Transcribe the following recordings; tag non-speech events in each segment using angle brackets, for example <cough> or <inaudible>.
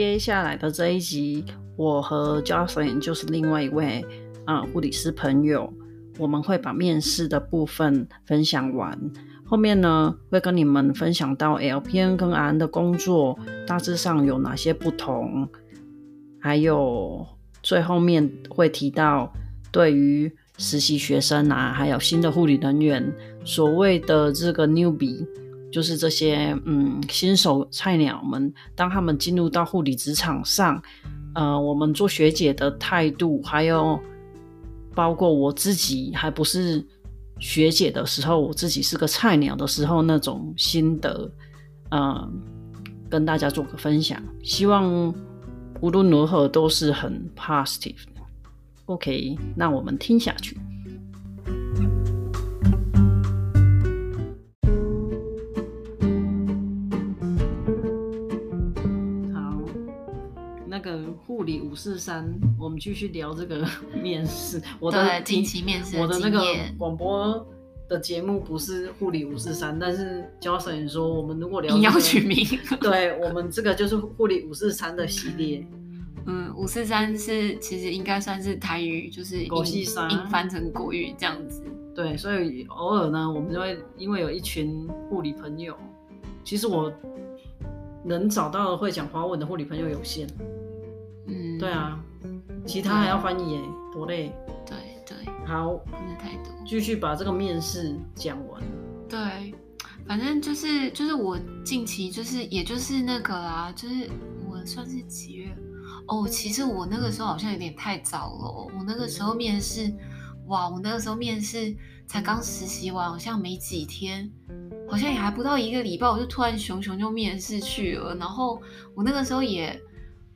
接下来的这一集，我和 Jocelyn 就是另外一位啊护理师朋友，我们会把面试的部分分享完。后面呢，会跟你们分享到 LPN 跟 RN 的工作大致上有哪些不同，还有最后面会提到对于实习学生啊，还有新的护理人员，所谓的这个 newbie，就是这些嗯新手菜鸟们，当他们进入到护理职场上，呃，我们做学姐的态度，还有包括我自己还不是。学姐的时候，我自己是个菜鸟的时候，那种心得，呃，跟大家做个分享。希望无论如何都是很 positive 的。OK，那我们听下去。五四三，我们继续聊这个 <laughs> 面试。我的近期面试，我的那个广播的节目不是护理五四三，但是教授说，我们如果聊、这个，要取名，<laughs> 对我们这个就是护理五四三的系列。嗯，五四三是其实应该算是台语，就是国戏三硬翻成国语这样子。对，所以偶尔呢，我们就会因为有一群护理朋友，其实我能找到会讲华文的护理朋友有限。嗯，对啊，其他还要翻译耶，多累。对对，好，不是太多。继续把这个面试讲完。对，反正就是就是我近期就是也就是那个啦，就是我算是几月？哦，其实我那个时候好像有点太早了。我那个时候面试，哇，我那个时候面试才刚实习完，好像没几天，好像也还不到一个礼拜，我就突然熊熊就面试去了。然后我那个时候也。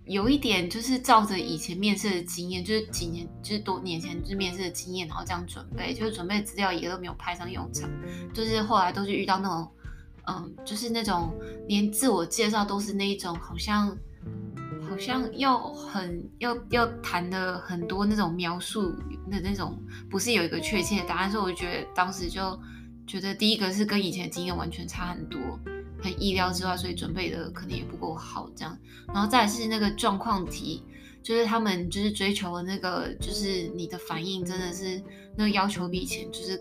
有一点就是照着以前面试的经验，就是几年，就是多年前就是面试的经验，然后这样准备，就是准备资料也都没有派上用场，就是后来都是遇到那种，嗯，就是那种连自我介绍都是那一种，好像好像要很要要谈的很多那种描述的那种，不是有一个确切的答案，所以我觉得当时就觉得第一个是跟以前经验完全差很多。很意料之外，所以准备的可能也不够好，这样。然后再是那个状况题，就是他们就是追求的那个，就是你的反应真的是那个要求比以前就是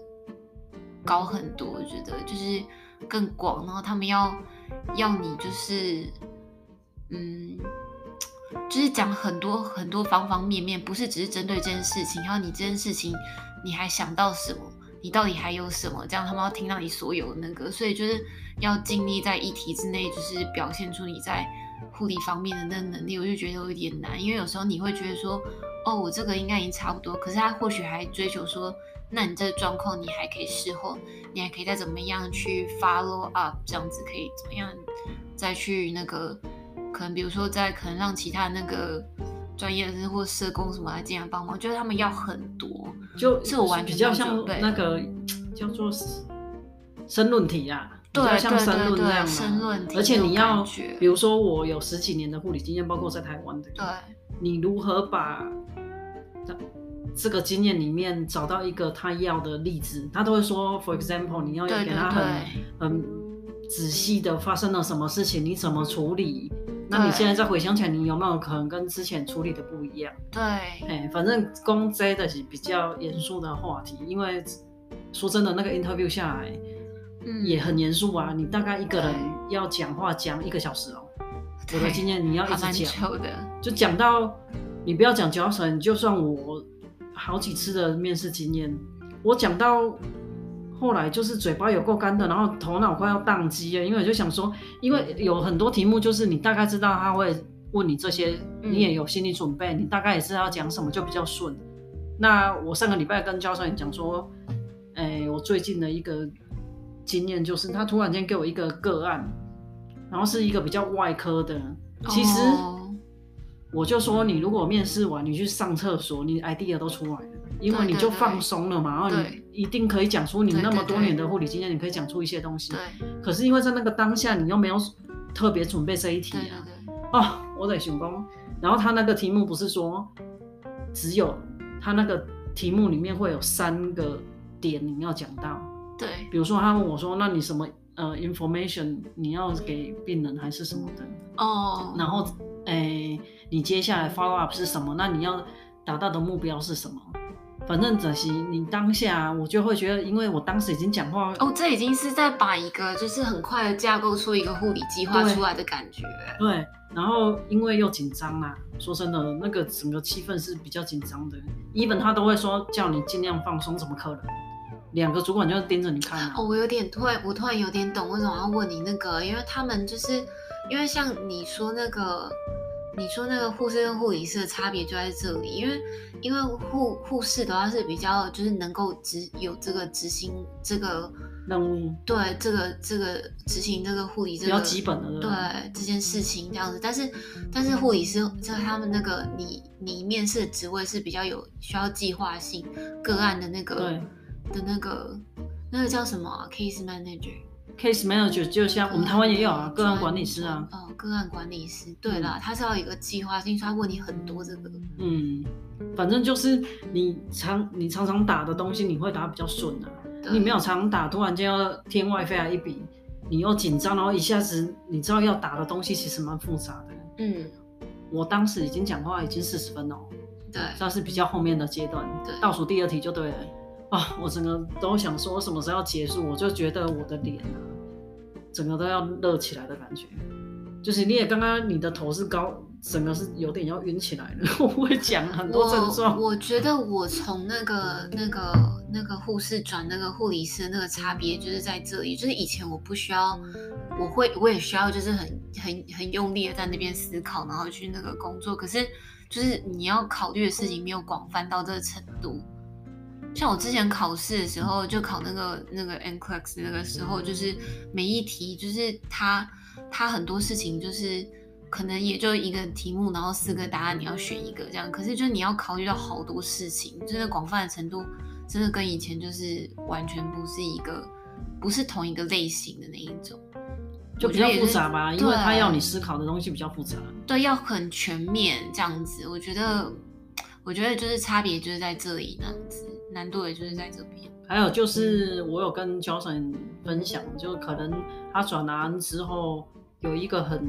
高很多，我觉得就是更广。然后他们要要你就是嗯，就是讲很多很多方方面面，不是只是针对这件事情，然后你这件事情你还想到什么？你到底还有什么？这样他们要听到你所有的那个，所以就是要尽力在议题之内，就是表现出你在护理方面的那个能力。我就觉得有一点难，因为有时候你会觉得说，哦，我这个应该已经差不多，可是他或许还追求说，那你这个状况你还可以事后，你还可以再怎么样去 follow up，这样子可以怎么样再去那个，可能比如说再可能让其他那个。专业的或社工什么来进来帮忙，我觉得他们要很多，就是我完全比较像那个叫做申论题啊，对，像申论这样嘛。申论题，而且你要，比如说我有十几年的护理经验，包括在台湾的，对，你如何把这个经验里面找到一个他要的例子？他都会说，for example，你要给他很很仔细的发生了什么事情，你怎么处理？那你现在再回想起来，你有没有可能跟之前处理的不一样？对，哎，反正公这的是比较严肃的话题，因为说真的，那个 interview 下来，嗯，也很严肃啊。你大概一个人要讲话讲一个小时哦。我的经验，你要一直讲，就讲到你不要讲教程，就算我好几次的面试经验，我讲到。后来就是嘴巴有够干的，然后头脑快要宕机了，因为我就想说，因为有很多题目就是你大概知道他会问你这些，你也有心理准备，你大概也知道要讲什么就比较顺。那我上个礼拜跟教授也讲说，哎，我最近的一个经验就是他突然间给我一个个案，然后是一个比较外科的，其实我就说你如果面试完你去上厕所，你 idea 都出来了。因为你就放松了嘛，然后你一定可以讲出你那么多年的护理经验，你可以讲出一些东西。对。可是因为在那个当下，你又没有特别准备这一题啊。哦，我得想工。然后他那个题目不是说只有他那个题目里面会有三个点你要讲到。对。比如说他问我说：“那你什么呃 information 你要给病人还是什么的？”哦。然后哎，你接下来 follow up 是什么？那你要达到的目标是什么？反正只是你当下，我就会觉得，因为我当时已经讲话哦，这已经是在把一个就是很快的架构出一个护理计划出来的感觉。对，然后因为又紧张啊，说真的，那个整个气氛是比较紧张的。Even 他都会说叫你尽量放松，怎么可能？两个主管就盯着你看啊。哦，我有点突然，我突然有点懂为什么要问你那个，因为他们就是因为像你说那个。你说那个护士跟护理师的差别就在这里，因为因为护护士的话是比较就是能够执有这个执行这个任务，对这个这个执行这个护理这个比较基本的对，对这件事情这样子，但是但是护理师在他们那个你你面试的职位是比较有需要计划性个案的那个对的那个那个叫什么啊？Case Manager。Case manager 就像我们台湾也有啊，个案管理师啊。哦，个案管理师，对啦，他是要有一个计划性，所以他问你很多这个。嗯，反正就是你常你常常打的东西，你会打比较顺啊。你没有常打，突然间要天外飞来一笔，你又紧张，然后一下子你知道要打的东西其实蛮复杂的。嗯，我当时已经讲话已经四十分了。对，这是比较后面的阶段，对，倒数第二题就对了。啊，我整个都想说什么时候要结束，我就觉得我的脸啊，整个都要热起来的感觉。就是你也刚刚你的头是高，整个是有点要晕起来了。<laughs> 我会讲很多症状。我觉得我从那个那个那个护士转那个护理师那个差别就是在这里，就是以前我不需要，我会我也需要就是很很很用力的在那边思考，然后去那个工作。可是就是你要考虑的事情没有广泛到这个程度。像我之前考试的时候，就考那个那个 NCLEX 那个时候，就是每一题就是它它很多事情就是可能也就一个题目，然后四个答案你要选一个这样。可是就是你要考虑到好多事情，就是广泛的程度真的跟以前就是完全不是一个不是同一个类型的那一种，就比较复杂吧，因为他要你思考的东西比较复杂。对，要很全面这样子。我觉得我觉得就是差别就是在这里那样子。难度也就是在这边，还有就是我有跟 Johnson 分享，就可能他转 RN 之后有一个很，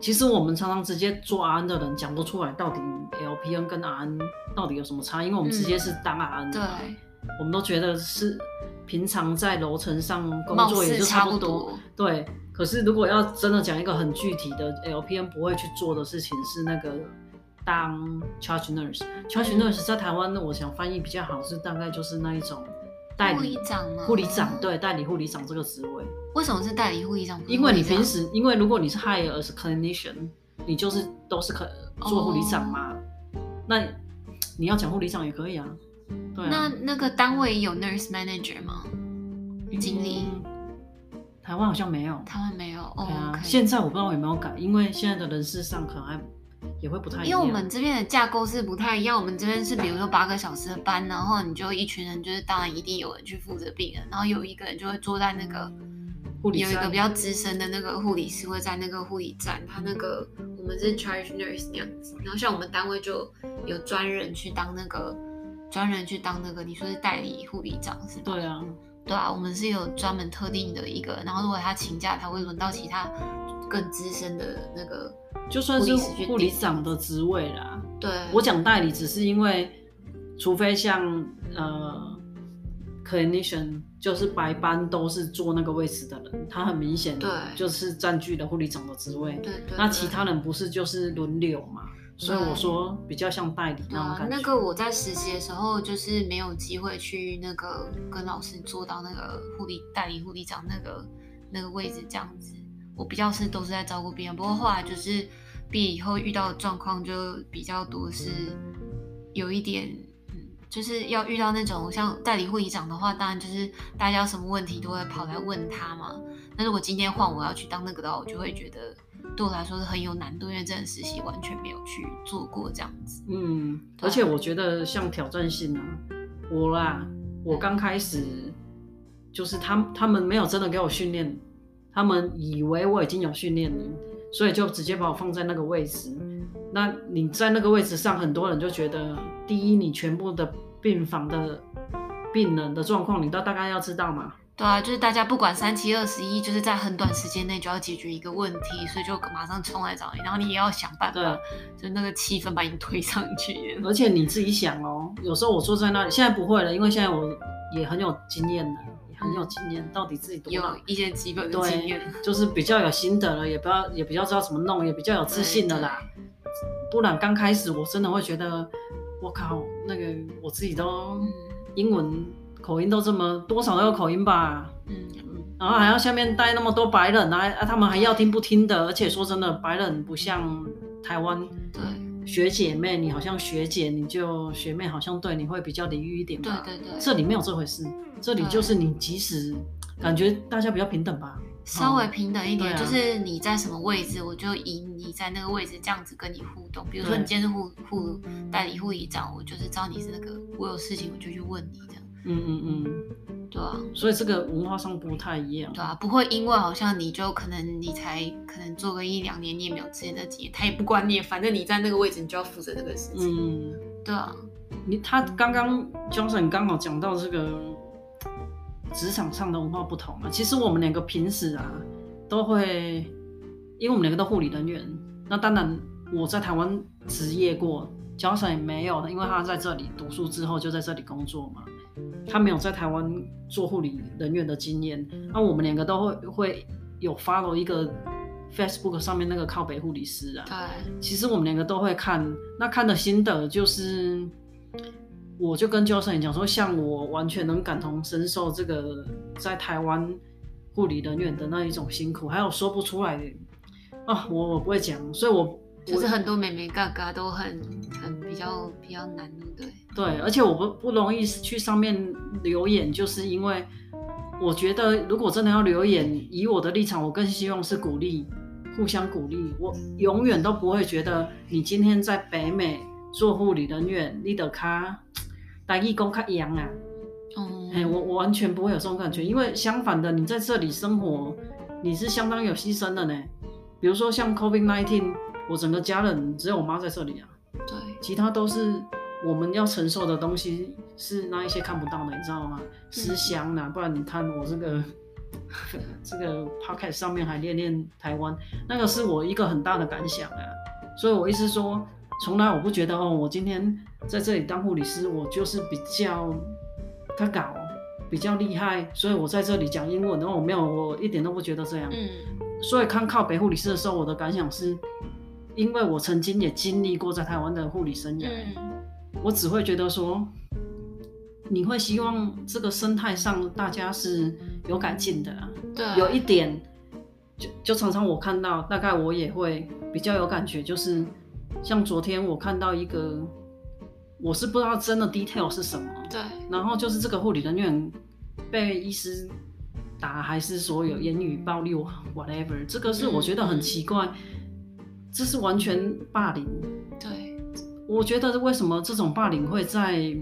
其实我们常常直接做 RN 的人讲不出来到底 LPN 跟 RN 到底有什么差，因为我们直接是当 RN 的，对，我们都觉得是平常在楼层上工作也就差不多，不多对。可是如果要真的讲一个很具体的 LPN 不会去做的事情是那个。当 charge nurse，charge nurse 在台湾呢，我想翻译比较好是大概就是那一种代理护理长吗？护理长对，代理护理长这个职位。为什么是代理护理长？因为你平时，因为如果你是 hire as clinician，你就是都是可做护理长嘛。Oh. 那你要讲护理长也可以啊。对啊。那那个单位有 nurse manager 吗？经理？嗯，台湾好像没有。台湾没有。哦。对啊。现在我不知道有没有改，因为现在的人事上可能还。也会不太一样，因为我们这边的架构是不太一样。我们这边是比如说八个小时的班，然后你就一群人，就是当然一定有人去负责病人，然后有一个人就会坐在那个护理，有一个比较资深的那个护理师会在那个护理站，他那个我们是 charge nurse 那样子。然后像我们单位就有专人去当那个专人去当那个，你说是代理护理长是吧？对啊，对啊，我们是有专门特定的一个，然后如果他请假，他会轮到其他更资深的那个。就算是护理长的职位啦，对，我讲代理只是因为，除非像呃，clinician 就是白班都是坐那个位置的人，他很明显对，就是占据了护理长的职位，对，对对。那其他人不是就是轮流嘛？所以我说比较像代理那种感觉。那个我在实习的时候就是没有机会去那个跟老师坐到那个护理代理护理长那个那个位置这样子。我比较是都是在照顾别人，不过后来就是毕业以后遇到的状况就比较多，是有一点，嗯，就是要遇到那种像代理护理长的话，当然就是大家有什么问题都会跑来问他嘛。那如果今天换我要去当那个的话，我就会觉得对我来说是很有难度，因为这个实习完全没有去做过这样子。嗯，而且我觉得像挑战性啊，我啦，我刚开始就是他他们没有真的给我训练。他们以为我已经有训练了，所以就直接把我放在那个位置。那你在那个位置上，很多人就觉得，第一，你全部的病房的病人的状况，你都大概要知道嘛。对啊，就是大家不管三七二十一，就是在很短时间内就要解决一个问题，所以就马上冲来找你，然后你也要想办法，对就那个气氛把你推上去。而且你自己想哦，有时候我坐在那里，现在不会了，因为现在我也很有经验了，也很有经验，到底自己多有一些基本的经验，就是比较有心得了，也不要也比较知道怎么弄，也比较有自信的啦。不然刚开始我真的会觉得，我靠，那个我自己都英文。口音都这么多少都有口音吧，嗯，然后还要下面带那么多白人啊，啊，他们还要听不听的，而且说真的，白人不像台湾，对，学姐妹，你好像学姐，你就学妹好像对你会比较礼遇一点吧，对对对，这里没有这回事，这里就是你即使感觉大家比较平等吧，稍微平等一点，就是你在什么位置，我就以你在那个位置这样子跟你互动，比如说你今天是护护代理护理长，我就是知道你是那个，我有事情我就去问你这样。嗯嗯嗯，对啊，所以这个文化上不太一样，对啊，不会因为好像你就可能你才可能做个一两年，你也没有之前的经验，他也不管你，反正你在那个位置，你就要负责这个事情。嗯，对啊，你他刚刚 Johnson 刚好讲到这个职场上的文化不同啊，其实我们两个平时啊都会，因为我们两个都护理人员，那当然我在台湾职业过，Johnson 也没有的，因为他在这里读书之后就在这里工作嘛。他没有在台湾做护理人员的经验，那我们两个都会会有 follow 一个 Facebook 上面那个靠北护理师啊。对，其实我们两个都会看，那看的心得就是，我就跟教授也讲说，像我完全能感同身受这个在台湾护理人员的那一种辛苦，还有说不出来的啊，我我不会讲，所以我。就是很多美眉嘎嘎都很很比较比较难，对对，而且我不不容易去上面留言，就是因为我觉得如果真的要留言，以我的立场，我更希望是鼓励，互相鼓励。我永远都不会觉得你今天在北美做护理人员，你的卡待义工卡一样啊。哦、嗯，我我完全不会有这种感觉，因为相反的，你在这里生活，你是相当有牺牲的呢。比如说像 COVID nineteen，。我整个家人只有我妈在这里啊，对，其他都是我们要承受的东西，是那一些看不到的，你知道吗？思乡呐，不然你看我这个 <laughs> 这个 podcast 上面还练练台湾，那个是我一个很大的感想啊。所以我意思说，从来我不觉得哦，我今天在这里当护理师，我就是比较他搞比较厉害，所以我在这里讲英文，然后我没有，我一点都不觉得这样。嗯，所以看靠北护理师的时候，我的感想是。因为我曾经也经历过在台湾的护理生涯，嗯、我只会觉得说，你会希望这个生态上大家是有改进的，对，有一点，就就常常我看到，大概我也会比较有感觉，就是像昨天我看到一个，我是不知道真的 detail 是什么，对，然后就是这个护理人员被医师打，还是说有言语暴力，whatever，这个是我觉得很奇怪。这是完全霸凌，对，我觉得为什么这种霸凌会在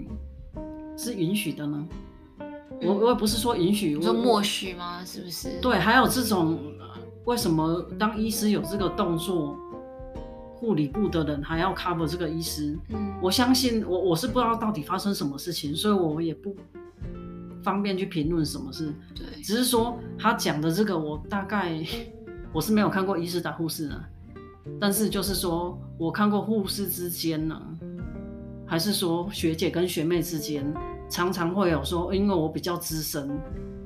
是允许的呢？嗯、我我也不是说允许，我说默许吗？是不是？对，还有这种为什么当医师有这个动作，护理部的人还要 cover 这个医师？嗯，我相信我我是不知道到底发生什么事情，所以我也不方便去评论什么事。对，只是说他讲的这个，我大概 <laughs> 我是没有看过医师打护士的。但是就是说，我看过护士之间呢，还是说学姐跟学妹之间，常常会有说，因为我比较资深，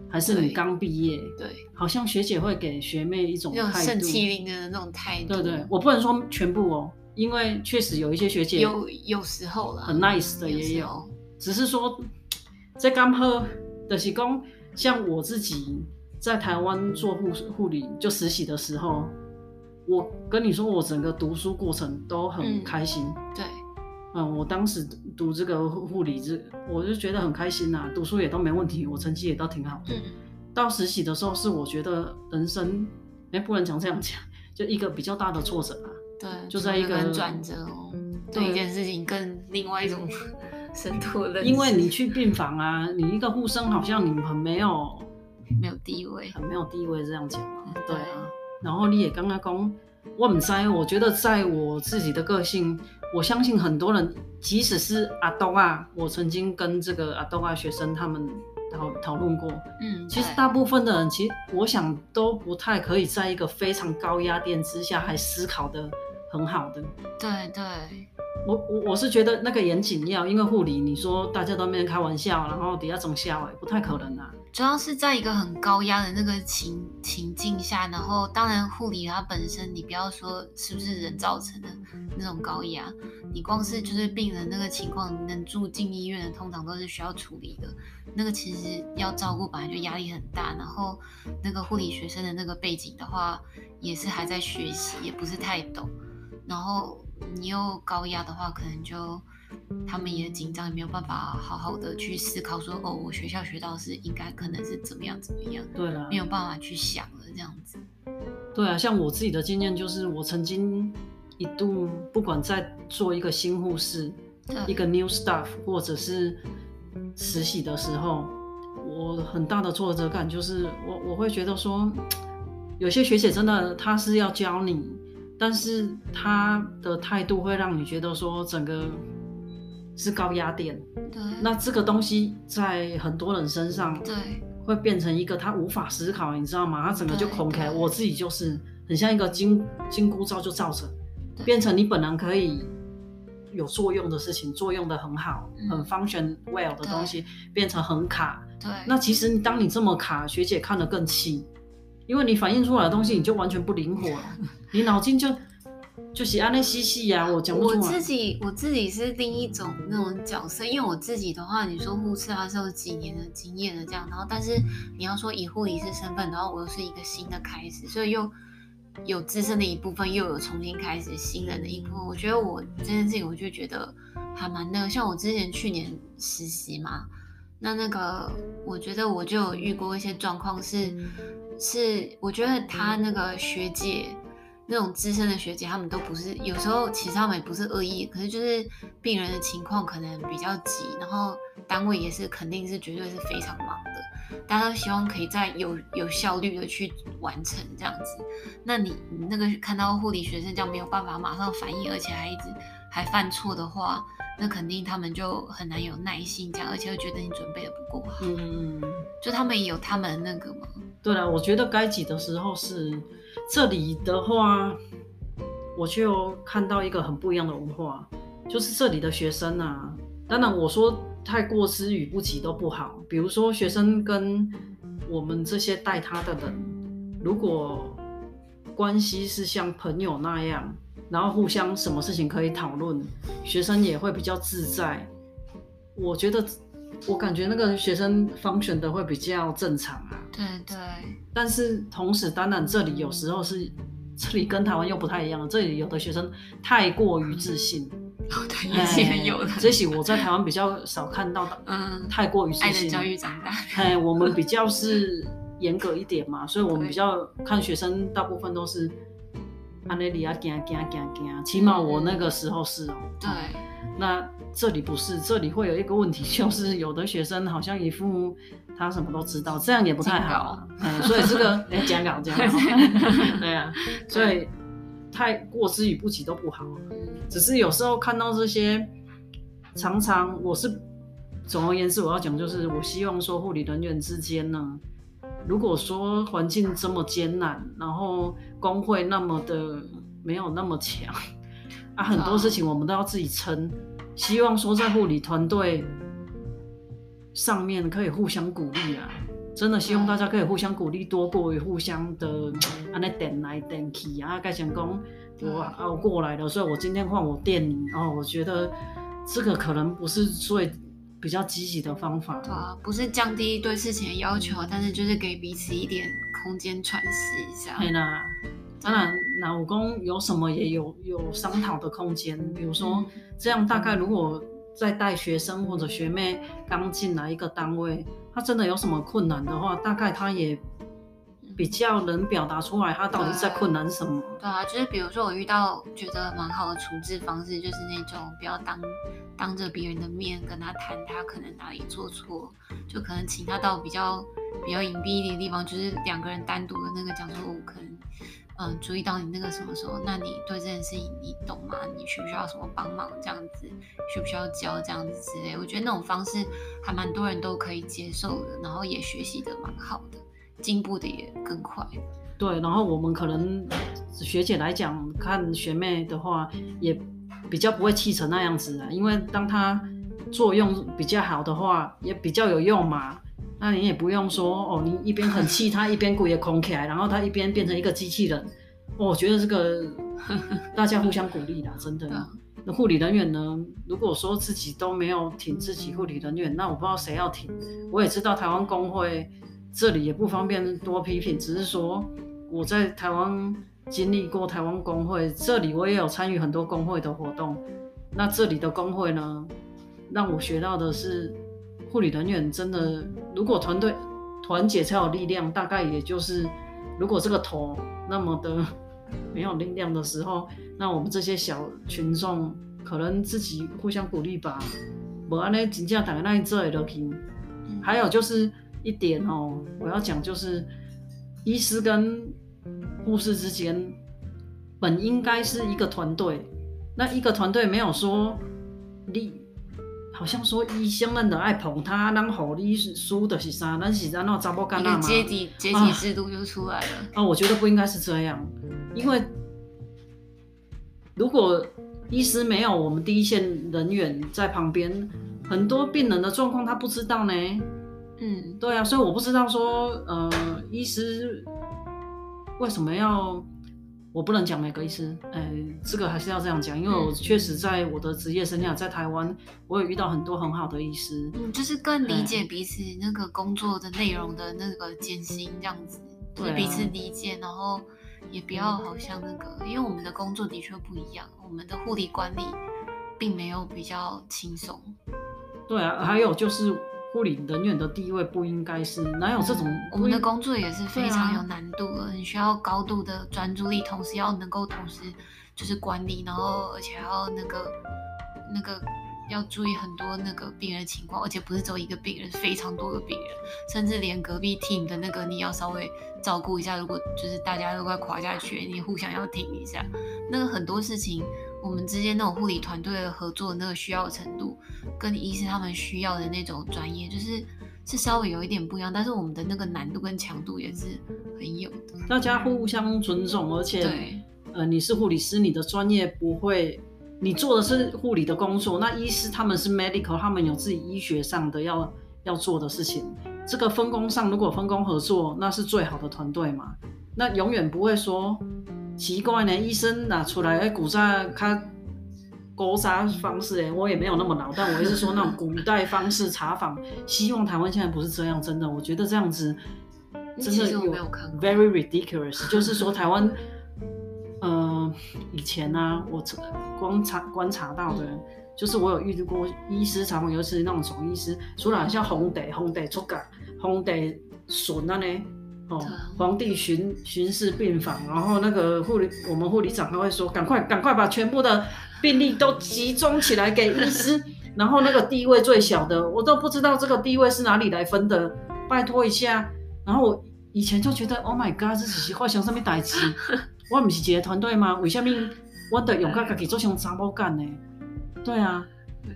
还是你刚毕业，对，对，好像学姐会给学妹一种态度，盛气凌人的那种态度。对对，我不能说全部哦，因为确实有一些学姐有有时候了，很 nice 的也有，有只是说在刚喝的是讲，像我自己在台湾做护护理就实习的时候。我跟你说，我整个读书过程都很开心。嗯、对，嗯，我当时读这个护理，这我就觉得很开心呐、啊，读书也都没问题，我成绩也都挺好的。嗯、到实习的时候，是我觉得人生，哎，不能讲这样讲，就一个比较大的挫折啊。对，就在一个转折哦，对一件事情更另外一种 <laughs> 深度的。因为你去病房啊，你一个护生好像你很没有没有地位，很没有地位这样讲嘛。对啊。然后你也刚刚讲，我不知，我觉得在我自己的个性，我相信很多人，即使是阿东啊，我曾经跟这个阿东啊学生他们讨讨论过。嗯，其实大部分的人，其实我想都不太可以在一个非常高压电之下还思考的很好的。对对。我我我是觉得那个严谨要，因为护理，你说大家都没人开玩笑，然后底下总笑，哎，不太可能啊。主要是在一个很高压的那个情情境下，然后当然护理它本身，你不要说是不是人造成的那种高压，你光是就是病人那个情况能住进医院的，通常都是需要处理的。那个其实要照顾本来就压力很大，然后那个护理学生的那个背景的话，也是还在学习，也不是太懂，然后。你又高压的话，可能就他们也紧张，也没有办法好好的去思考说，哦，我学校学到是应该可能是怎么样怎么样，对了，没有办法去想了这样子。对啊，像我自己的经验就是，我曾经一度不管在做一个新护士，一个 new staff 或者是实习的时候，我很大的挫折感就是我，我我会觉得说，有些学姐真的她是要教你。但是她的态度会让你觉得说整个是高压电，对，那这个东西在很多人身上，对，会变成一个他无法思考，你知道吗？他整个就空开。我自己就是很像一个金金箍咒就罩着，变成你本来可以有作用的事情，作用的很好，嗯、很 function well 的东西，变成很卡。对，那其实当你这么卡，学姐看得更气。因为你反映出来的东西，你就完全不灵活了，<laughs> 你脑筋就就是按那西西呀。我讲。我自己我自己是另一种那种角色，因为我自己的话，你说护士还是有几年的经验的这样，然后但是你要说以护理师身份，然后我又是一个新的开始，所以又有资深的一部分，又有重新开始新人的一部分。我觉得我这件事情，我就觉得还蛮那个，像我之前去年实习嘛，那那个我觉得我就有遇过一些状况是。是，我觉得他那个学姐，那种资深的学姐，他们都不是，有时候其实他们也不是恶意，可是就是病人的情况可能比较急，然后单位也是肯定是绝对是非常忙的，大家都希望可以在有有效率的去完成这样子。那你你那个看到护理学生这样没有办法马上反应，而且还一直还犯错的话，那肯定他们就很难有耐心这样，而且会觉得你准备的不够好。嗯，就他们也有他们那个吗？对了，我觉得该挤的时候是这里的话，我就看到一个很不一样的文化，就是这里的学生啊。当然，我说太过之与不及都不好。比如说，学生跟我们这些带他的人，如果关系是像朋友那样，然后互相什么事情可以讨论，学生也会比较自在。我觉得。我感觉那个学生 function 的会比较正常啊。对对。但是同时，当然这里有时候是，这里跟台湾又不太一样。这里有的学生太过于自信。哦，对，也是有的。这些我在台湾比较少看到的。嗯。太过于自信。爱的教育长大。哎，我们比较是严格一点嘛，所以我们比较看学生，大部分都是安内里啊惊惊惊惊，起码我那个时候是哦。对。那。这里不是，这里会有一个问题，<laughs> 就是有的学生好像一副他什么都知道，这样也不太好。嗯，所以这个 <laughs> 哎，讲稿讲稿，<laughs> 对啊，所以太过之与不及都不好。只是有时候看到这些，常常我是总而言之，我要讲就是，我希望说护理人员之间呢，如果说环境这么艰难，然后工会那么的没有那么强啊，很多事情我们都要自己撑。希望说在护理团队上面可以互相鼓励啊！真的希望大家可以互相鼓励，多过于互相的安那点来点去啊！盖成功，我熬过来了，所以我今天换我电你哦。我觉得这个可能不是最比较积极的方法。对啊，不是降低对事情的要求，但是就是给彼此一点空间喘息一下。对啦。当然，老公有什么也有有商讨的空间。比如说，这样大概如果在带学生或者学妹刚进来一个单位，他真的有什么困难的话，大概他也比较能表达出来，他到底在困难什么。对，对啊，就是比如说我遇到觉得蛮好的处置方式，就是那种不要当当着别人的面跟他谈，他可能哪里做错，就可能请他到比较比较隐蔽一点的地方，就是两个人单独的那个讲说，我可能。嗯，注意到你那个什么时候，那你对这件事情你懂吗？你需不需要什么帮忙？这样子需不需要教这样子之类？我觉得那种方式还蛮多人都可以接受的，然后也学习的蛮好的，进步的也更快。对，然后我们可能学姐来讲，看学妹的话，也比较不会气成那样子啊，因为当她作用比较好的话，也比较有用嘛。那你也不用说哦，你一边很气他，一边骨也空起来，然后他一边变成一个机器人。哦，我觉得这个 <laughs> 大家互相鼓励啦，真的。那护理人员呢？如果说自己都没有挺自己护理人员，那我不知道谁要挺。我也知道台湾工会这里也不方便多批评，只是说我在台湾经历过台湾工会，这里我也有参与很多工会的活动。那这里的工会呢，让我学到的是。护理人员真的，如果团队团结才有力量，大概也就是，如果这个头那么的没有力量的时候，那我们这些小群众可能自己互相鼓励吧。不安呢，真正大家那一做都行。还有就是一点哦，我要讲就是，医师跟护士之间本应该是一个团队，那一个团队没有说你。好像说医生们都爱捧他，然后护理师的是啥？那是咱那查某干那嘛？阶级阶级制度就出来了啊。啊，我觉得不应该是这样，因为如果医师没有我们第一线人员在旁边，很多病人的状况他不知道呢。嗯，对啊，所以我不知道说，呃，医师为什么要。我不能讲每个医师，哎，这个还是要这样讲，因为我确实在我的职业生涯在台湾，我有遇到很多很好的医师，嗯，就是更理解彼此那个工作的内容的那个艰辛，这样子，就是彼此理解，然后也不要好像那个，因为我们的工作的确不一样，我们的护理管理并没有比较轻松。对啊，还有就是。护理人员的地位不应该是哪有这种？我们的工作也是非常有难度的，你需要高度的专注力，同时要能够同时就是管理，然后而且还要那个那个要注意很多那个病人情况，而且不是只有一个病人，非常多个病人，甚至连隔壁 team 的那个你要稍微照顾一下，如果就是大家都快垮下去，你互相要挺一下，那个很多事情。我们之间那种护理团队的合作那个需要的程度，跟医师他们需要的那种专业，就是是稍微有一点不一样，但是我们的那个难度跟强度也是很有的。大家互相尊重，而且，对呃，你是护理师，你的专业不会，你做的是护理的工作，那医师他们是 medical，他们有自己医学上的要要做的事情。这个分工上，如果分工合作，那是最好的团队嘛。那永远不会说。奇怪呢，医生拿出来诶，古早看古早方式诶，我也没有那么老，但我也是说那种古代方式查访。希望台湾现在不是这样，真的，我觉得这样子真的有 very ridiculous。就是说台湾，嗯、呃，以前呢、啊，我观察观察到的，就是我有遇到过医师查房，尤其是那种总医师，除了像红地红地出格红地笋啊呢。哦，皇帝巡巡视病房，然后那个护理，我们护理长他会说，赶快赶快把全部的病例都集中起来给医师，然后那个地位最小的，我都不知道这个地位是哪里来分的，拜托一下。然后我以前就觉得，Oh my God，这是发生什么代志？我唔是一个团队吗？为什么我得用个家己做成杂务干呢？对啊，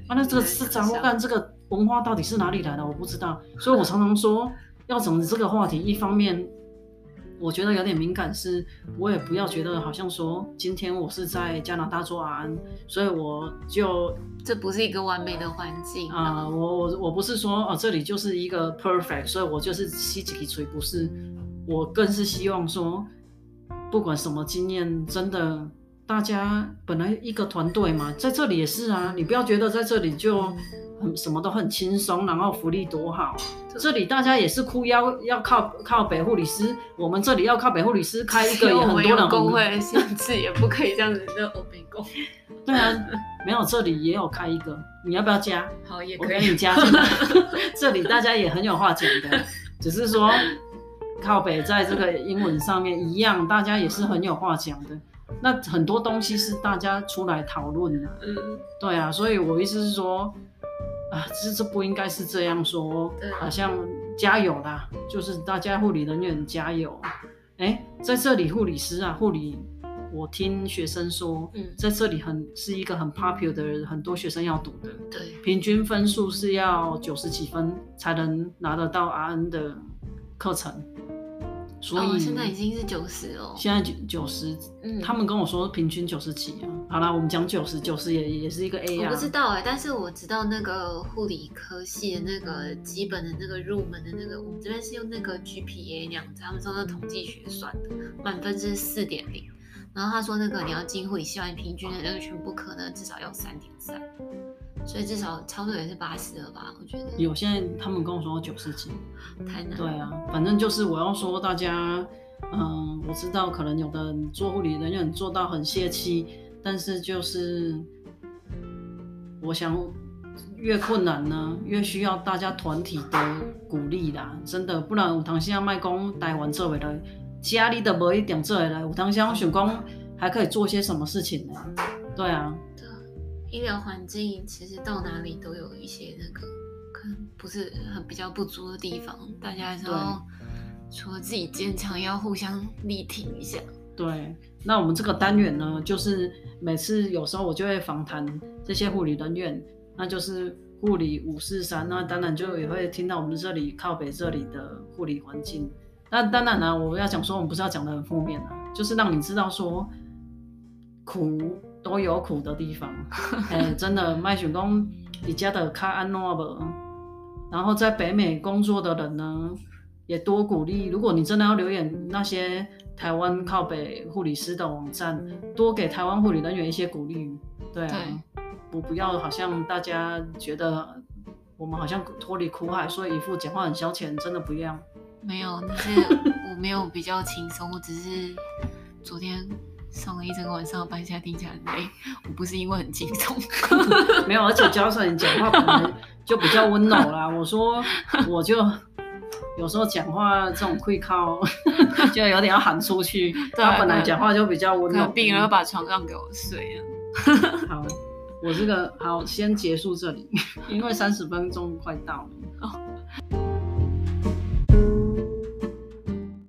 啊，那这个是杂务干，这个文化到底是哪里来的？我不知道，所以我常常说。要整这个话题，一方面我觉得有点敏感，是我也不要觉得好像说今天我是在加拿大做安，所以我就这不是一个完美的环境啊。我我我不是说哦，这里就是一个 perfect，所以我就是吸几锤，不是。我更是希望说，不管什么经验，真的大家本来一个团队嘛，在这里也是啊，你不要觉得在这里就。很什么都很轻松，然后福利多好。这里大家也是哭腰，要靠靠北护理师。我们这里要靠北护理师开一个，也很多人工会甚至，<laughs> 也不可以这样子就欧北工。对啊，没有这里也有开一个，你要不要加？好，也可以。我给你加进来。<laughs> 这里大家也很有话讲的，只是说靠北在这个英文上面一样，大家也是很有话讲的。那很多东西是大家出来讨论的。嗯，对啊，所以我意思是说。啊，这这不应该是这样说，好像加油啦，就是大家护理人员加油，哎，在这里护理师啊，护理，我听学生说，嗯，在这里很是一个很 popular 的，很多学生要读的，对，平均分数是要九十几分才能拿得到 RN 的课程。所以、哦、现在已经是九十哦，现在九九十，嗯，他们跟我说平均九十几啊。好啦，我们讲九十，九十也也是一个 A 啊。我不知道哎、欸，但是我知道那个护理科系的那个基本的那个入门的那个，我们这边是用那个 GPA 那样子，他们说那统计学算的，满分是四点零。然后他说那个你要进护理系，你平均的那个全部可能至少要三点三。所以至少差不多也是八十了吧？我觉得有，现在他们跟我说九十几，太难。对啊，反正就是我要说大家，嗯，我知道可能有的人做护理人员做到很泄气，但是就是我想越困难呢，越需要大家团体的鼓励啦，真的，不然有当时啊卖讲台湾做不来，家里的无一点做来，有当时我想讲还可以做些什么事情呢？对啊。医疗环境其实到哪里都有一些那个可能不是很比较不足的地方，大家都除了自己坚强，也要互相力挺一下。对，那我们这个单元呢，就是每次有时候我就会访谈这些护理人员，那就是护理五四三，那当然就也会听到我们这里靠北这里的护理环境。那当然呢，我要讲说，我们不是要讲的很负面啊，就是让你知道说苦。都有苦的地方，哎、欸，真的，麦雪公，你家的卡安诺不？然后在北美工作的人呢，也多鼓励。如果你真的要留言那些台湾靠北护理师的网站，多给台湾护理人员一些鼓励。对啊，不不要好像大家觉得我们好像脱离苦海，所以一副讲话很消遣，真的不要。没有，那是我没有比较轻松，我只是昨天。上了一整个晚上的班，现在听起来很累。我不是因为很轻松，<laughs> 没有，而且加上你讲话本来就比较温柔啦。<laughs> 我说，我就有时候讲话这种会靠，<laughs> 就有点要喊出去。对他本来讲话就比较温柔，病人要把床让给我睡好，我这个好先结束这里，因为三十分钟快到了。哦